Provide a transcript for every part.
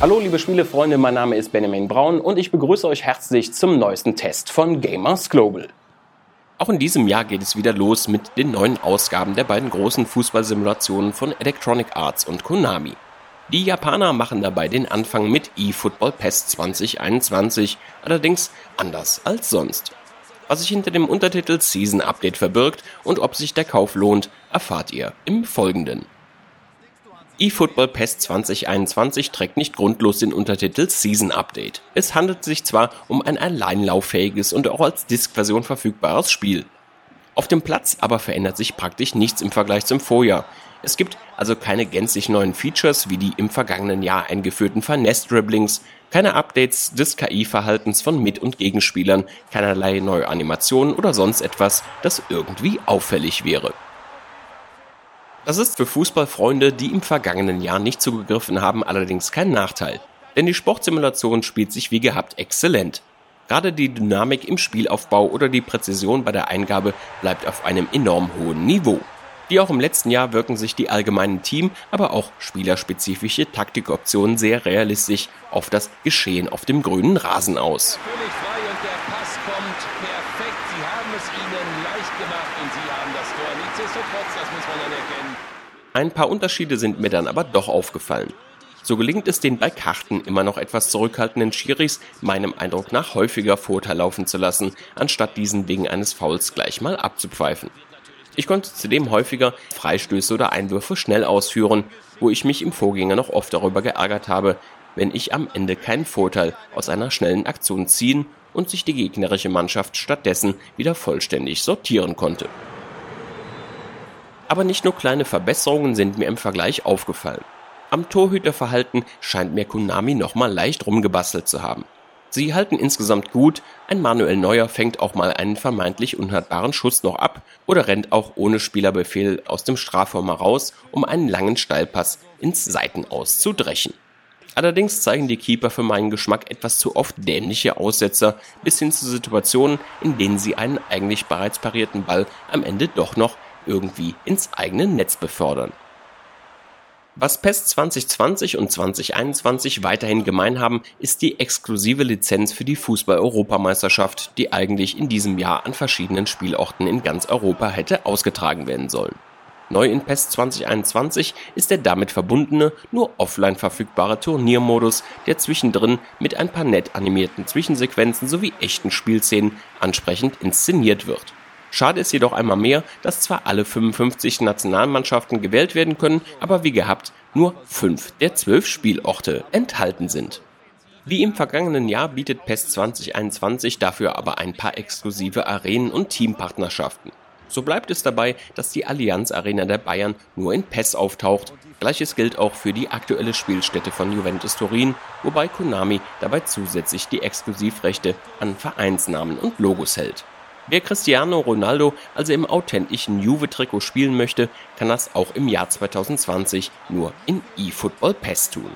Hallo liebe Spielefreunde, mein Name ist Benjamin Braun und ich begrüße euch herzlich zum neuesten Test von Gamers Global. Auch in diesem Jahr geht es wieder los mit den neuen Ausgaben der beiden großen Fußballsimulationen von Electronic Arts und Konami. Die Japaner machen dabei den Anfang mit eFootball PES 2021, allerdings anders als sonst. Was sich hinter dem Untertitel Season Update verbirgt und ob sich der Kauf lohnt, erfahrt ihr im Folgenden eFootball PES 2021 trägt nicht grundlos den Untertitel Season Update. Es handelt sich zwar um ein alleinlauffähiges und auch als Disk-Version verfügbares Spiel. Auf dem Platz aber verändert sich praktisch nichts im Vergleich zum Vorjahr. Es gibt also keine gänzlich neuen Features wie die im vergangenen Jahr eingeführten Finesse-Dribblings, keine Updates des KI-Verhaltens von Mit- und Gegenspielern, keinerlei neue Animationen oder sonst etwas, das irgendwie auffällig wäre. Das ist für Fußballfreunde, die im vergangenen Jahr nicht zugegriffen haben, allerdings kein Nachteil. Denn die Sportsimulation spielt sich wie gehabt exzellent. Gerade die Dynamik im Spielaufbau oder die Präzision bei der Eingabe bleibt auf einem enorm hohen Niveau. Wie auch im letzten Jahr wirken sich die allgemeinen Team, aber auch spielerspezifische Taktikoptionen sehr realistisch auf das Geschehen auf dem grünen Rasen aus. Völlig frei und der Pass kommt perfekt. Sie haben es ihnen leicht gemacht und sie haben das Tor. Nichtsdestotrotz, das muss man anerkennen. Ein paar Unterschiede sind mir dann aber doch aufgefallen. So gelingt es den bei Karten immer noch etwas zurückhaltenden Schiris, meinem Eindruck nach häufiger Vorteil laufen zu lassen, anstatt diesen wegen eines Fouls gleich mal abzupfeifen. Ich konnte zudem häufiger Freistöße oder Einwürfe schnell ausführen, wo ich mich im Vorgänger noch oft darüber geärgert habe, wenn ich am Ende keinen Vorteil aus einer schnellen Aktion ziehen und sich die gegnerische Mannschaft stattdessen wieder vollständig sortieren konnte. Aber nicht nur kleine Verbesserungen sind mir im Vergleich aufgefallen. Am Torhüterverhalten scheint mir Konami nochmal leicht rumgebastelt zu haben. Sie halten insgesamt gut, ein Manuel Neuer fängt auch mal einen vermeintlich unhaltbaren Schuss noch ab oder rennt auch ohne Spielerbefehl aus dem Strafraum heraus, um einen langen Steilpass ins Seitenaus zu dreschen. Allerdings zeigen die Keeper für meinen Geschmack etwas zu oft dämliche Aussetzer, bis hin zu Situationen, in denen sie einen eigentlich bereits parierten Ball am Ende doch noch irgendwie ins eigene Netz befördern. Was PES 2020 und 2021 weiterhin gemein haben, ist die exklusive Lizenz für die Fußball-Europameisterschaft, die eigentlich in diesem Jahr an verschiedenen Spielorten in ganz Europa hätte ausgetragen werden sollen. Neu in PES 2021 ist der damit verbundene, nur offline verfügbare Turniermodus, der zwischendrin mit ein paar nett animierten Zwischensequenzen sowie echten Spielszenen ansprechend inszeniert wird. Schade ist jedoch einmal mehr, dass zwar alle 55 Nationalmannschaften gewählt werden können, aber wie gehabt nur fünf der zwölf Spielorte enthalten sind. Wie im vergangenen Jahr bietet PES 2021 dafür aber ein paar exklusive Arenen und Teampartnerschaften. So bleibt es dabei, dass die Allianz Arena der Bayern nur in PES auftaucht. Gleiches gilt auch für die aktuelle Spielstätte von Juventus Turin, wobei Konami dabei zusätzlich die Exklusivrechte an Vereinsnamen und Logos hält. Wer Cristiano Ronaldo also im authentischen Juve-Trikot spielen möchte, kann das auch im Jahr 2020 nur in eFootball PES tun.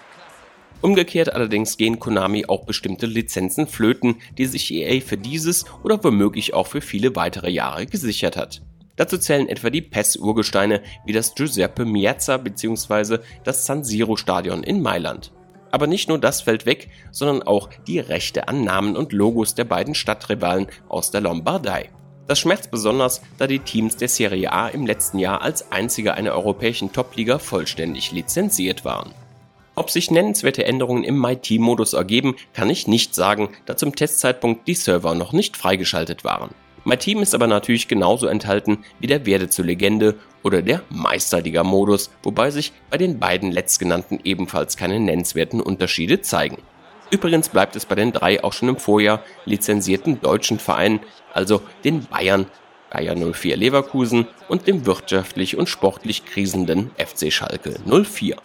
Umgekehrt allerdings gehen Konami auch bestimmte Lizenzen flöten, die sich EA für dieses oder womöglich auch für viele weitere Jahre gesichert hat. Dazu zählen etwa die PES-Urgesteine wie das Giuseppe Miazza bzw. das San Siro Stadion in Mailand. Aber nicht nur das fällt weg, sondern auch die Rechte an Namen und Logos der beiden Stadtrivalen aus der Lombardei. Das schmerzt besonders, da die Teams der Serie A im letzten Jahr als einzige einer europäischen Topliga vollständig lizenziert waren. Ob sich nennenswerte Änderungen im MyTeam-Modus ergeben, kann ich nicht sagen, da zum Testzeitpunkt die Server noch nicht freigeschaltet waren. MyTeam ist aber natürlich genauso enthalten wie der Werde zur Legende oder der Meisterliga-Modus, wobei sich bei den beiden letztgenannten ebenfalls keine nennenswerten Unterschiede zeigen. Übrigens bleibt es bei den drei auch schon im Vorjahr lizenzierten deutschen Vereinen, also den Bayern, Bayer 04 Leverkusen und dem wirtschaftlich und sportlich krisenden FC Schalke 04.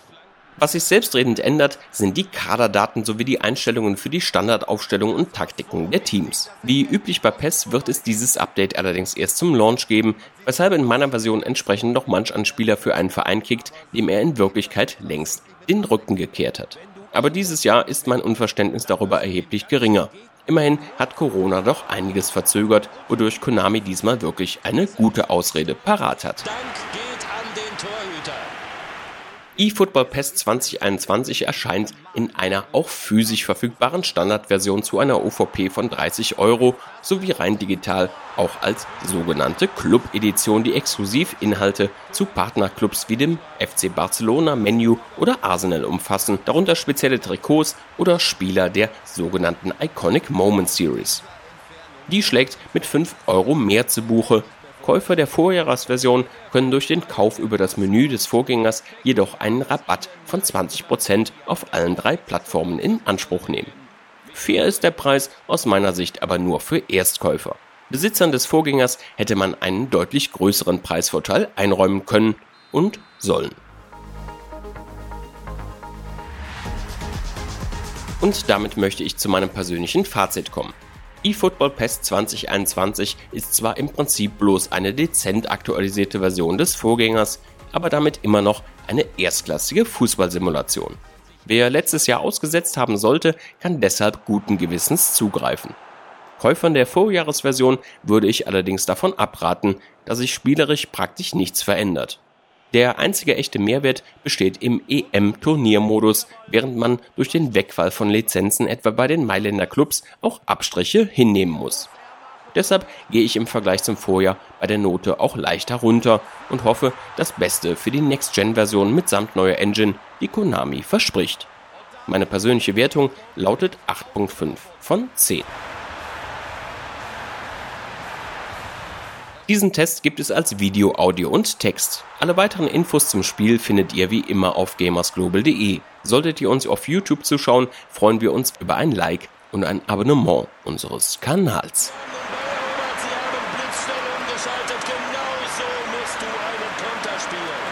Was sich selbstredend ändert, sind die Kaderdaten sowie die Einstellungen für die Standardaufstellung und Taktiken der Teams. Wie üblich bei PES wird es dieses Update allerdings erst zum Launch geben, weshalb in meiner Version entsprechend noch manch ein Spieler für einen Verein kickt, dem er in Wirklichkeit längst den Rücken gekehrt hat. Aber dieses Jahr ist mein Unverständnis darüber erheblich geringer. Immerhin hat Corona doch einiges verzögert, wodurch Konami diesmal wirklich eine gute Ausrede parat hat. eFootball PES 2021 erscheint in einer auch physisch verfügbaren Standardversion zu einer UVP von 30 Euro sowie rein digital auch als sogenannte Club-Edition, die exklusiv Inhalte zu Partnerclubs wie dem FC Barcelona, Menu oder Arsenal umfassen, darunter spezielle Trikots oder Spieler der sogenannten Iconic Moment Series. Die schlägt mit 5 Euro mehr zu Buche, Käufer der Vorjahresversion können durch den Kauf über das Menü des Vorgängers jedoch einen Rabatt von 20% auf allen drei Plattformen in Anspruch nehmen. Fair ist der Preis aus meiner Sicht aber nur für Erstkäufer. Besitzern des Vorgängers hätte man einen deutlich größeren Preisvorteil einräumen können und sollen. Und damit möchte ich zu meinem persönlichen Fazit kommen eFootball PES 2021 ist zwar im Prinzip bloß eine dezent aktualisierte Version des Vorgängers, aber damit immer noch eine erstklassige Fußballsimulation. Wer letztes Jahr ausgesetzt haben sollte, kann deshalb guten Gewissens zugreifen. Käufern der Vorjahresversion würde ich allerdings davon abraten, da sich spielerisch praktisch nichts verändert. Der einzige echte Mehrwert besteht im EM-Turniermodus, während man durch den Wegfall von Lizenzen etwa bei den Mailänder Clubs auch Abstriche hinnehmen muss. Deshalb gehe ich im Vergleich zum Vorjahr bei der Note auch leicht herunter und hoffe das Beste für die Next-Gen-Version mitsamt neuer Engine, die Konami verspricht. Meine persönliche Wertung lautet 8.5 von 10. Diesen Test gibt es als Video, Audio und Text. Alle weiteren Infos zum Spiel findet ihr wie immer auf gamersglobal.de. Solltet ihr uns auf YouTube zuschauen, freuen wir uns über ein Like und ein Abonnement unseres Kanals. Genau so musst du einen Konter spielen.